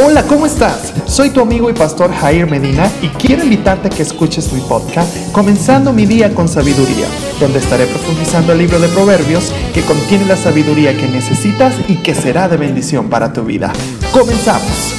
Hola, ¿cómo estás? Soy tu amigo y pastor Jair Medina y quiero invitarte a que escuches mi podcast Comenzando mi día con sabiduría, donde estaré profundizando el libro de Proverbios que contiene la sabiduría que necesitas y que será de bendición para tu vida. Comenzamos.